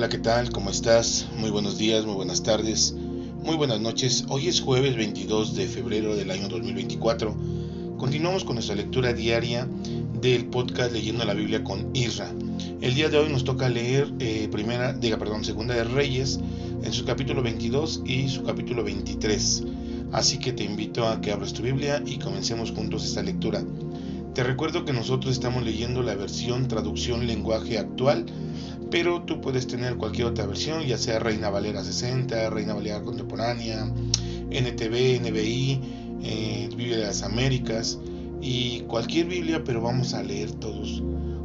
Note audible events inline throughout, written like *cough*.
Hola, ¿qué tal? ¿Cómo estás? Muy buenos días, muy buenas tardes, muy buenas noches. Hoy es jueves 22 de febrero del año 2024. Continuamos con nuestra lectura diaria del podcast Leyendo la Biblia con Isra. El día de hoy nos toca leer eh, primera, diga, perdón, segunda de Reyes en su capítulo 22 y su capítulo 23. Así que te invito a que abras tu Biblia y comencemos juntos esta lectura. Te recuerdo que nosotros estamos leyendo la versión traducción lenguaje actual pero tú puedes tener cualquier otra versión, ya sea Reina Valera 60, Reina Valera Contemporánea, NTV, NBI, eh, Biblia de las Américas y cualquier Biblia, pero vamos a leer todos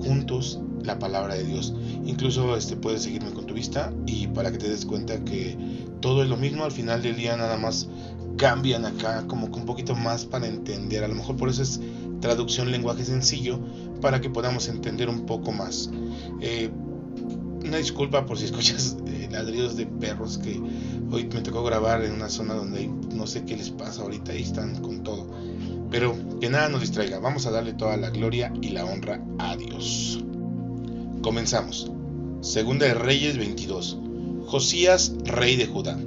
juntos la palabra de Dios. Incluso este, puedes seguirme con tu vista y para que te des cuenta que todo es lo mismo, al final del día nada más cambian acá como que un poquito más para entender. A lo mejor por eso es traducción lenguaje sencillo para que podamos entender un poco más. Eh, una disculpa por si escuchas eh, ladridos de perros que hoy me tocó grabar en una zona donde no sé qué les pasa ahorita y están con todo. Pero que nada nos distraiga, vamos a darle toda la gloria y la honra a Dios. Comenzamos. Segunda de Reyes 22. Josías, rey de Judá.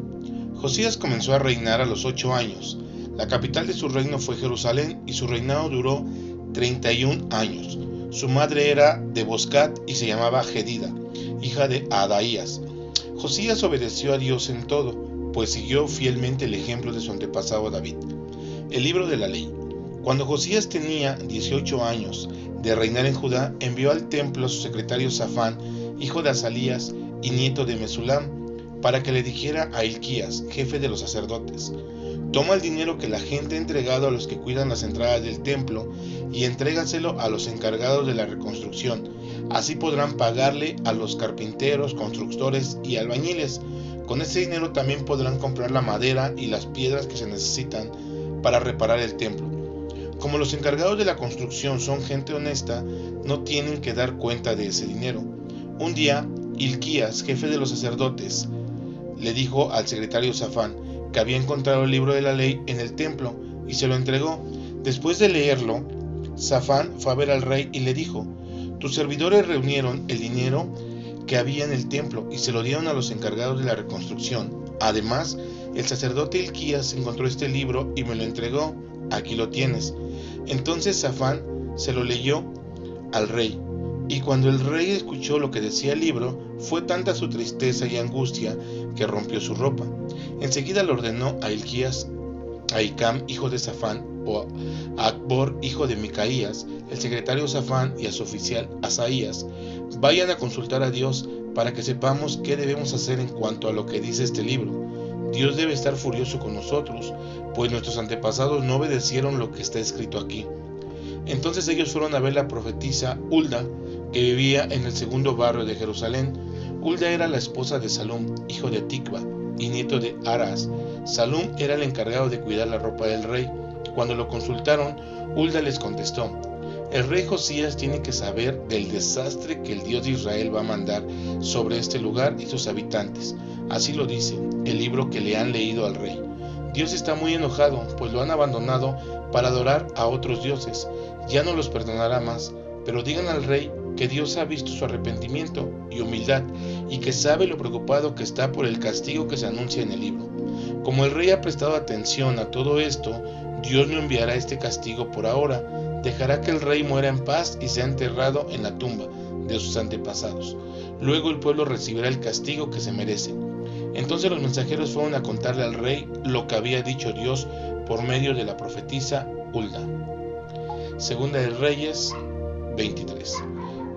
Josías comenzó a reinar a los ocho años. La capital de su reino fue Jerusalén y su reinado duró 31 años. Su madre era de Boscat y se llamaba Gedida hija de Adaías. Josías obedeció a Dios en todo, pues siguió fielmente el ejemplo de su antepasado David. El libro de la ley. Cuando Josías tenía 18 años de reinar en Judá, envió al templo a su secretario Safán, hijo de Azalías y nieto de Mesulam, para que le dijera a Ilquías, jefe de los sacerdotes, Toma el dinero que la gente ha entregado a los que cuidan las entradas del templo y entrégaselo a los encargados de la reconstrucción. Así podrán pagarle a los carpinteros, constructores y albañiles. Con ese dinero también podrán comprar la madera y las piedras que se necesitan para reparar el templo. Como los encargados de la construcción son gente honesta, no tienen que dar cuenta de ese dinero. Un día, Ilquías, jefe de los sacerdotes, le dijo al secretario Safán, que había encontrado el libro de la ley en el templo y se lo entregó. Después de leerlo, Safán fue a ver al rey y le dijo, tus servidores reunieron el dinero que había en el templo y se lo dieron a los encargados de la reconstrucción. Además, el sacerdote Ilquías encontró este libro y me lo entregó. Aquí lo tienes. Entonces Safán se lo leyó al rey. Y cuando el rey escuchó lo que decía el libro, fue tanta su tristeza y angustia que rompió su ropa. Enseguida le ordenó a Ilquías, a Icam, hijo de Safán, a hijo de Micaías, el secretario Safán y a su oficial Asaías, vayan a consultar a Dios para que sepamos qué debemos hacer en cuanto a lo que dice este libro. Dios debe estar furioso con nosotros, pues nuestros antepasados no obedecieron lo que está escrito aquí. Entonces ellos fueron a ver la profetisa Hulda, que vivía en el segundo barrio de Jerusalén. Hulda era la esposa de Salum, hijo de Tikva, y nieto de Aras. Salum era el encargado de cuidar la ropa del rey. Cuando lo consultaron, Hulda les contestó, el rey Josías tiene que saber del desastre que el Dios de Israel va a mandar sobre este lugar y sus habitantes. Así lo dice el libro que le han leído al rey. Dios está muy enojado, pues lo han abandonado para adorar a otros dioses. Ya no los perdonará más, pero digan al rey que Dios ha visto su arrepentimiento y humildad y que sabe lo preocupado que está por el castigo que se anuncia en el libro. Como el rey ha prestado atención a todo esto, Dios no enviará este castigo por ahora, dejará que el rey muera en paz y sea enterrado en la tumba de sus antepasados. Luego el pueblo recibirá el castigo que se merece. Entonces los mensajeros fueron a contarle al rey lo que había dicho Dios por medio de la profetisa Hulda. Segunda de Reyes 23.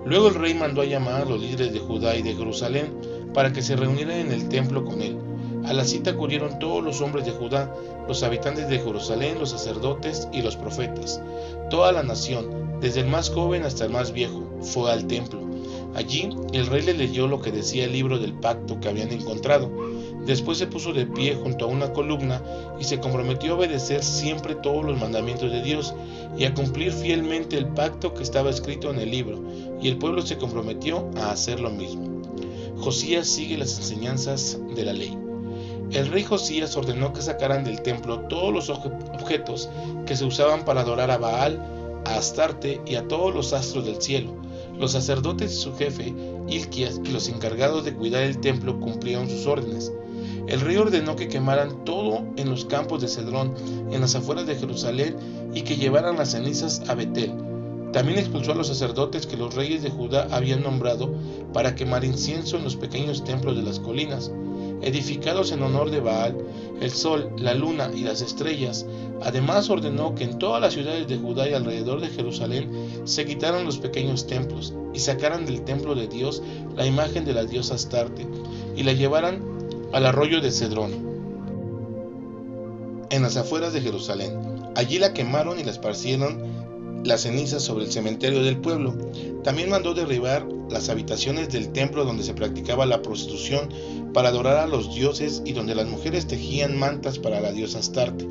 Luego el rey mandó a llamar a los líderes de Judá y de Jerusalén para que se reunieran en el templo con él. A la cita acudieron todos los hombres de Judá, los habitantes de Jerusalén, los sacerdotes y los profetas. Toda la nación, desde el más joven hasta el más viejo, fue al templo. Allí el rey le leyó lo que decía el libro del pacto que habían encontrado. Después se puso de pie junto a una columna y se comprometió a obedecer siempre todos los mandamientos de Dios y a cumplir fielmente el pacto que estaba escrito en el libro, y el pueblo se comprometió a hacer lo mismo. Josías sigue las enseñanzas de la ley. El rey Josías ordenó que sacaran del templo todos los objetos que se usaban para adorar a Baal, a Astarte y a todos los astros del cielo. Los sacerdotes y su jefe, Ilquias, y los encargados de cuidar el templo cumplieron sus órdenes. El rey ordenó que quemaran todo en los campos de Cedrón, en las afueras de Jerusalén, y que llevaran las cenizas a Betel. También expulsó a los sacerdotes que los reyes de Judá habían nombrado para quemar incienso en los pequeños templos de las colinas edificados en honor de Baal, el sol, la luna y las estrellas. Además ordenó que en todas las ciudades de Judá y alrededor de Jerusalén se quitaran los pequeños templos y sacaran del templo de Dios la imagen de la diosa Astarte y la llevaran al arroyo de Cedrón, en las afueras de Jerusalén. Allí la quemaron y la esparcieron las cenizas sobre el cementerio del pueblo. También mandó derribar las habitaciones del templo donde se practicaba la prostitución para adorar a los dioses y donde las mujeres tejían mantas para la diosa Astarte.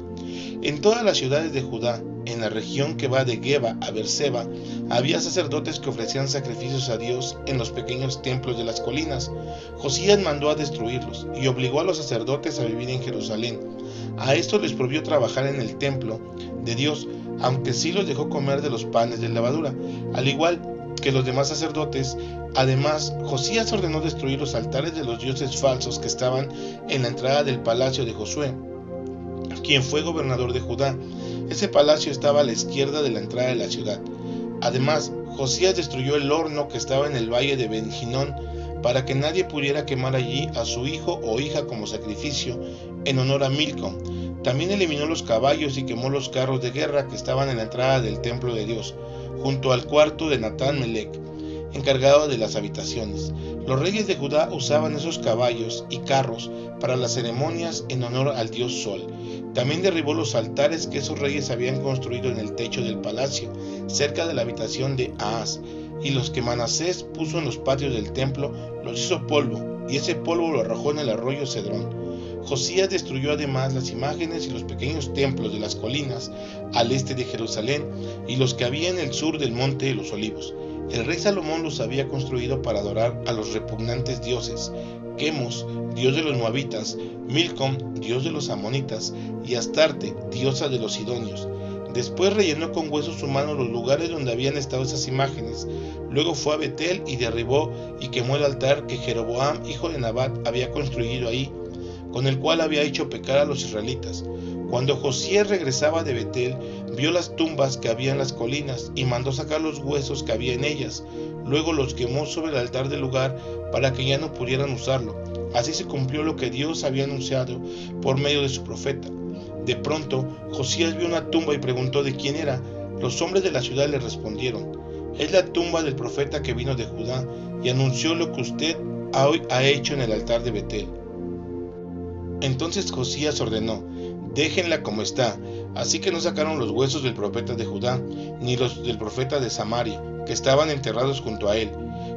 En todas las ciudades de Judá, en la región que va de Geba a Berseba, había sacerdotes que ofrecían sacrificios a Dios en los pequeños templos de las colinas. Josías mandó a destruirlos y obligó a los sacerdotes a vivir en Jerusalén. A esto les prohibió trabajar en el templo de Dios, aunque sí los dejó comer de los panes de levadura, al igual que los demás sacerdotes. Además, Josías ordenó destruir los altares de los dioses falsos que estaban en la entrada del palacio de Josué, quien fue gobernador de Judá. Ese palacio estaba a la izquierda de la entrada de la ciudad. Además, Josías destruyó el horno que estaba en el valle de Benjinón para que nadie pudiera quemar allí a su hijo o hija como sacrificio en honor a Milcom. También eliminó los caballos y quemó los carros de guerra que estaban en la entrada del templo de Dios junto al cuarto de Natán Melech, encargado de las habitaciones. Los reyes de Judá usaban esos caballos y carros para las ceremonias en honor al dios Sol. También derribó los altares que esos reyes habían construido en el techo del palacio, cerca de la habitación de Ahaz, y los que Manasés puso en los patios del templo los hizo polvo, y ese polvo lo arrojó en el arroyo Cedrón. Josías destruyó además las imágenes y los pequeños templos de las colinas al este de Jerusalén y los que había en el sur del monte de los olivos. El rey Salomón los había construido para adorar a los repugnantes dioses, Quemos, dios de los moabitas, Milcom, dios de los amonitas, y Astarte, diosa de los sidonios. Después rellenó con huesos humanos los lugares donde habían estado esas imágenes. Luego fue a Betel y derribó y quemó el altar que Jeroboam, hijo de Nabat, había construido ahí con el cual había hecho pecar a los israelitas. Cuando Josías regresaba de Betel, vio las tumbas que había en las colinas y mandó sacar los huesos que había en ellas. Luego los quemó sobre el altar del lugar para que ya no pudieran usarlo. Así se cumplió lo que Dios había anunciado por medio de su profeta. De pronto, Josías vio una tumba y preguntó de quién era. Los hombres de la ciudad le respondieron, es la tumba del profeta que vino de Judá y anunció lo que usted ha hecho en el altar de Betel. Entonces Josías ordenó, déjenla como está. Así que no sacaron los huesos del profeta de Judá, ni los del profeta de Samaria, que estaban enterrados junto a él.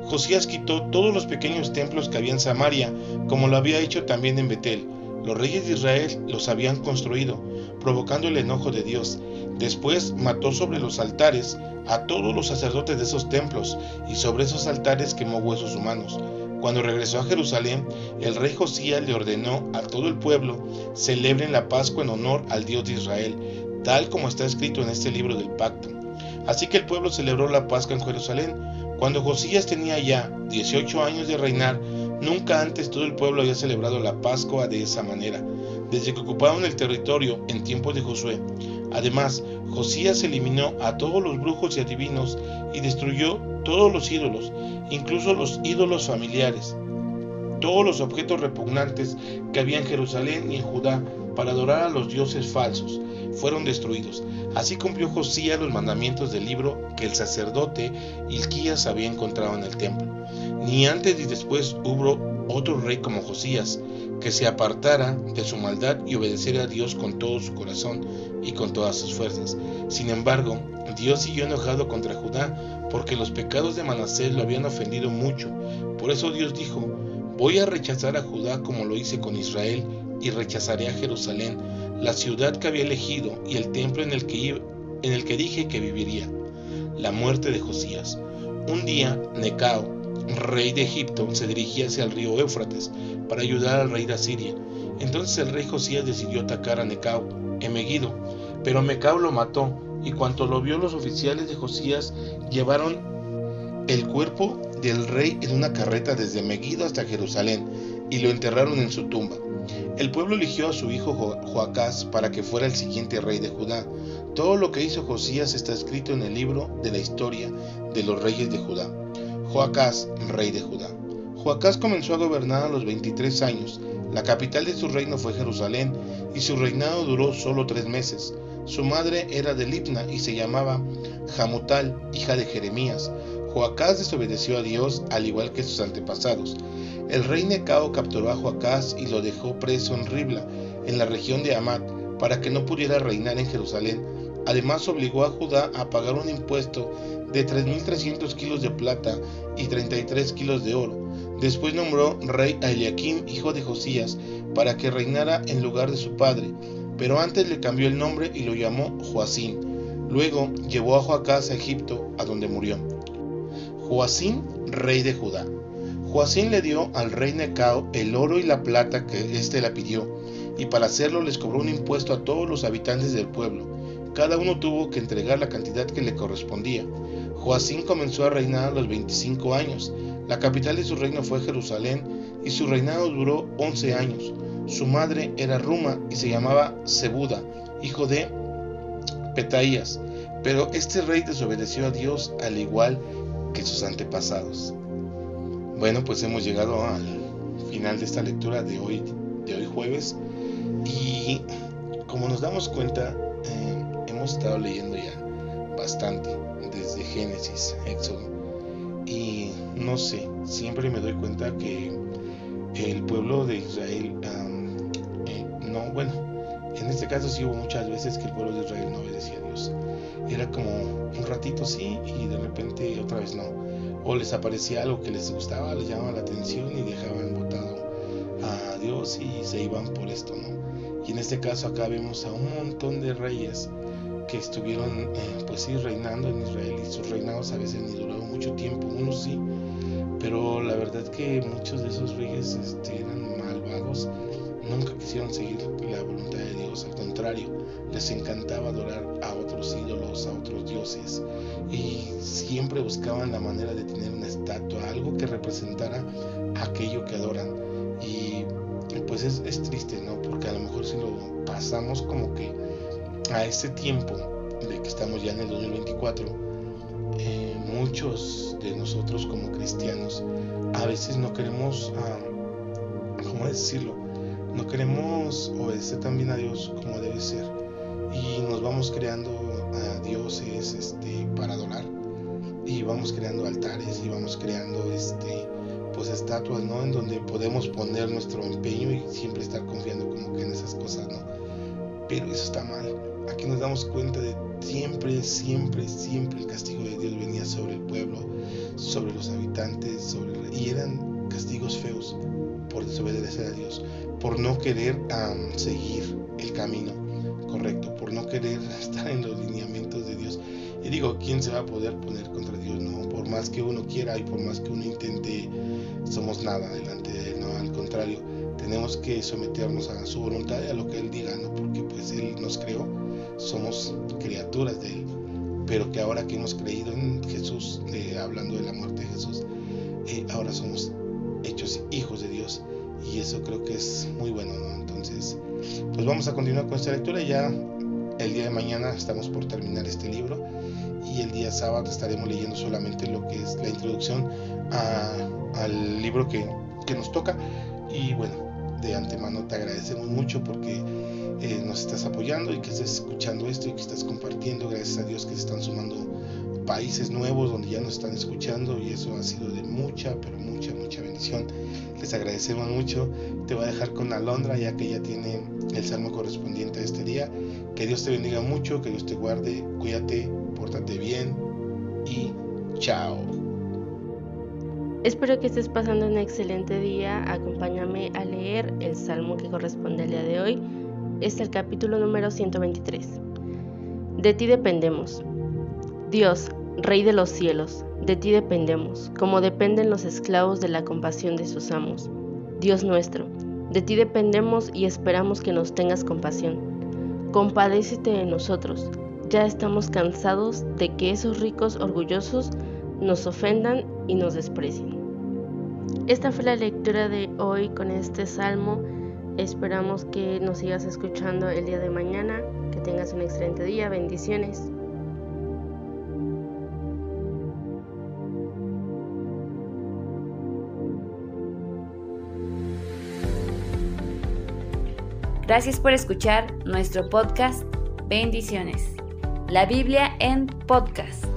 Josías quitó todos los pequeños templos que había en Samaria, como lo había hecho también en Betel. Los reyes de Israel los habían construido, provocando el enojo de Dios. Después mató sobre los altares a todos los sacerdotes de esos templos, y sobre esos altares quemó huesos humanos. Cuando regresó a Jerusalén, el rey Josías le ordenó a todo el pueblo, celebren la Pascua en honor al Dios de Israel, tal como está escrito en este libro del pacto. Así que el pueblo celebró la Pascua en Jerusalén. Cuando Josías tenía ya 18 años de reinar, nunca antes todo el pueblo había celebrado la Pascua de esa manera, desde que ocuparon el territorio en tiempos de Josué. Además, Josías eliminó a todos los brujos y adivinos y destruyó todos los ídolos, incluso los ídolos familiares, todos los objetos repugnantes que había en Jerusalén y en Judá para adorar a los dioses falsos, fueron destruidos. Así cumplió Josías los mandamientos del libro que el sacerdote Ilquías había encontrado en el templo. Ni antes ni después hubo otro rey como Josías, que se apartara de su maldad y obedeciera a Dios con todo su corazón y con todas sus fuerzas. Sin embargo, Dios siguió enojado contra Judá porque los pecados de Manasés lo habían ofendido mucho. Por eso Dios dijo, voy a rechazar a Judá como lo hice con Israel y rechazaré a Jerusalén, la ciudad que había elegido y el templo en el que, en el que dije que viviría. La muerte de Josías. Un día, Necao, rey de Egipto, se dirigía hacia el río Éufrates para ayudar al rey de Asiria. Entonces el rey Josías decidió atacar a Necao en Megiddo, pero Mecao lo mató, y cuando lo vio los oficiales de Josías llevaron el cuerpo del rey en una carreta desde Megiddo hasta Jerusalén y lo enterraron en su tumba. El pueblo eligió a su hijo Joacás para que fuera el siguiente rey de Judá. Todo lo que hizo Josías está escrito en el libro de la historia de los reyes de Judá. Joacás, rey de Judá. Joacás comenzó a gobernar a los 23 años. La capital de su reino fue Jerusalén y su reinado duró solo tres meses. Su madre era de Libna y se llamaba Jamutal, hija de Jeremías. Joacás desobedeció a Dios al igual que sus antepasados. El rey Necao capturó a Joacás y lo dejó preso en Ribla, en la región de Amat, para que no pudiera reinar en Jerusalén. Además obligó a Judá a pagar un impuesto de 3.300 kilos de plata y 33 kilos de oro. Después nombró rey a Eliakim, hijo de Josías, para que reinara en lugar de su padre, pero antes le cambió el nombre y lo llamó Joacín. Luego llevó a Joacás a Egipto, a donde murió. Joacín, rey de Judá. Joacín le dio al rey Necao el oro y la plata que éste la pidió, y para hacerlo les cobró un impuesto a todos los habitantes del pueblo. Cada uno tuvo que entregar la cantidad que le correspondía. Joacín comenzó a reinar a los 25 años. La capital de su reino fue Jerusalén y su reinado duró 11 años. Su madre era Ruma y se llamaba Zebuda, hijo de Petaías. Pero este rey desobedeció a Dios al igual que sus antepasados. Bueno, pues hemos llegado al final de esta lectura de hoy, de hoy jueves. Y como nos damos cuenta, eh, hemos estado leyendo ya bastante desde Génesis, Éxodo. Y no sé, siempre me doy cuenta que el pueblo de Israel, eh, no, bueno, en este caso sí hubo muchas veces que el pueblo de Israel no obedecía a Dios. Era como un ratito sí y de repente otra vez no. O les aparecía algo que les gustaba, les llamaba la atención y dejaban votado a Dios y se iban por esto, ¿no? Y en este caso acá vemos a un montón de reyes que estuvieron eh, pues sí reinando en Israel y sus reinados a veces ni mucho tiempo, unos sí, pero la verdad que muchos de esos reyes este, eran malvados, nunca quisieron seguir la voluntad de Dios, al contrario, les encantaba adorar a otros ídolos, a otros dioses y siempre buscaban la manera de tener una estatua, algo que representara aquello que adoran y pues es, es triste, ¿no? Porque a lo mejor si lo pasamos como que a este tiempo de que estamos ya en el 2024, eh, muchos de nosotros como cristianos a veces no queremos, uh, ¿cómo decirlo? No queremos obedecer también a Dios como debe ser. Y nos vamos creando a dioses este, para adorar. Y vamos creando altares y vamos creando este pues estatuas no en donde podemos poner nuestro empeño y siempre estar confiando como que en esas cosas no pero eso está mal aquí nos damos cuenta de siempre, siempre, siempre el castigo de Dios venía sobre el pueblo, sobre los habitantes, sobre y eran castigos feos por desobedecer a Dios, por no querer seguir el camino correcto, por no querer *laughs* estar en los lineamientos de Dios. Y digo, ¿quién se va a poder poner contra Dios? No, por más que uno quiera y por más que uno intente, somos nada delante de Él, no, al contrario, tenemos que someternos a su voluntad y a lo que Él diga, ¿no? Porque pues Él nos creó somos criaturas de Él, pero que ahora que hemos creído en Jesús, eh, hablando de la muerte de Jesús, eh, ahora somos hechos hijos de Dios. Y eso creo que es muy bueno, Entonces, pues vamos a continuar con esta lectura. Ya el día de mañana estamos por terminar este libro. Y el día sábado estaremos leyendo solamente lo que es la introducción al libro que, que nos toca. Y bueno, de antemano te agradecemos mucho porque eh, nos estás apoyando y que estés escuchando esto y que estás compartiendo. Gracias a Dios que se están sumando países nuevos donde ya nos están escuchando y eso ha sido de mucha, pero mucha, mucha bendición. Les agradecemos mucho. Te voy a dejar con Alondra ya que ella tiene el salmo correspondiente a este día. Que Dios te bendiga mucho, que Dios te guarde, cuídate, pórtate bien y chao. Espero que estés pasando un excelente día. Acompáñame a leer el salmo que corresponde al día de hoy. Es el capítulo número 123. De ti dependemos. Dios, Rey de los cielos, de ti dependemos, como dependen los esclavos de la compasión de sus amos. Dios nuestro, de ti dependemos y esperamos que nos tengas compasión. Compadécete de nosotros. Ya estamos cansados de que esos ricos orgullosos nos ofendan y nos desprecien. Esta fue la lectura de hoy con este salmo. Esperamos que nos sigas escuchando el día de mañana. Que tengas un excelente día. Bendiciones. Gracias por escuchar nuestro podcast. Bendiciones. La Biblia en podcast.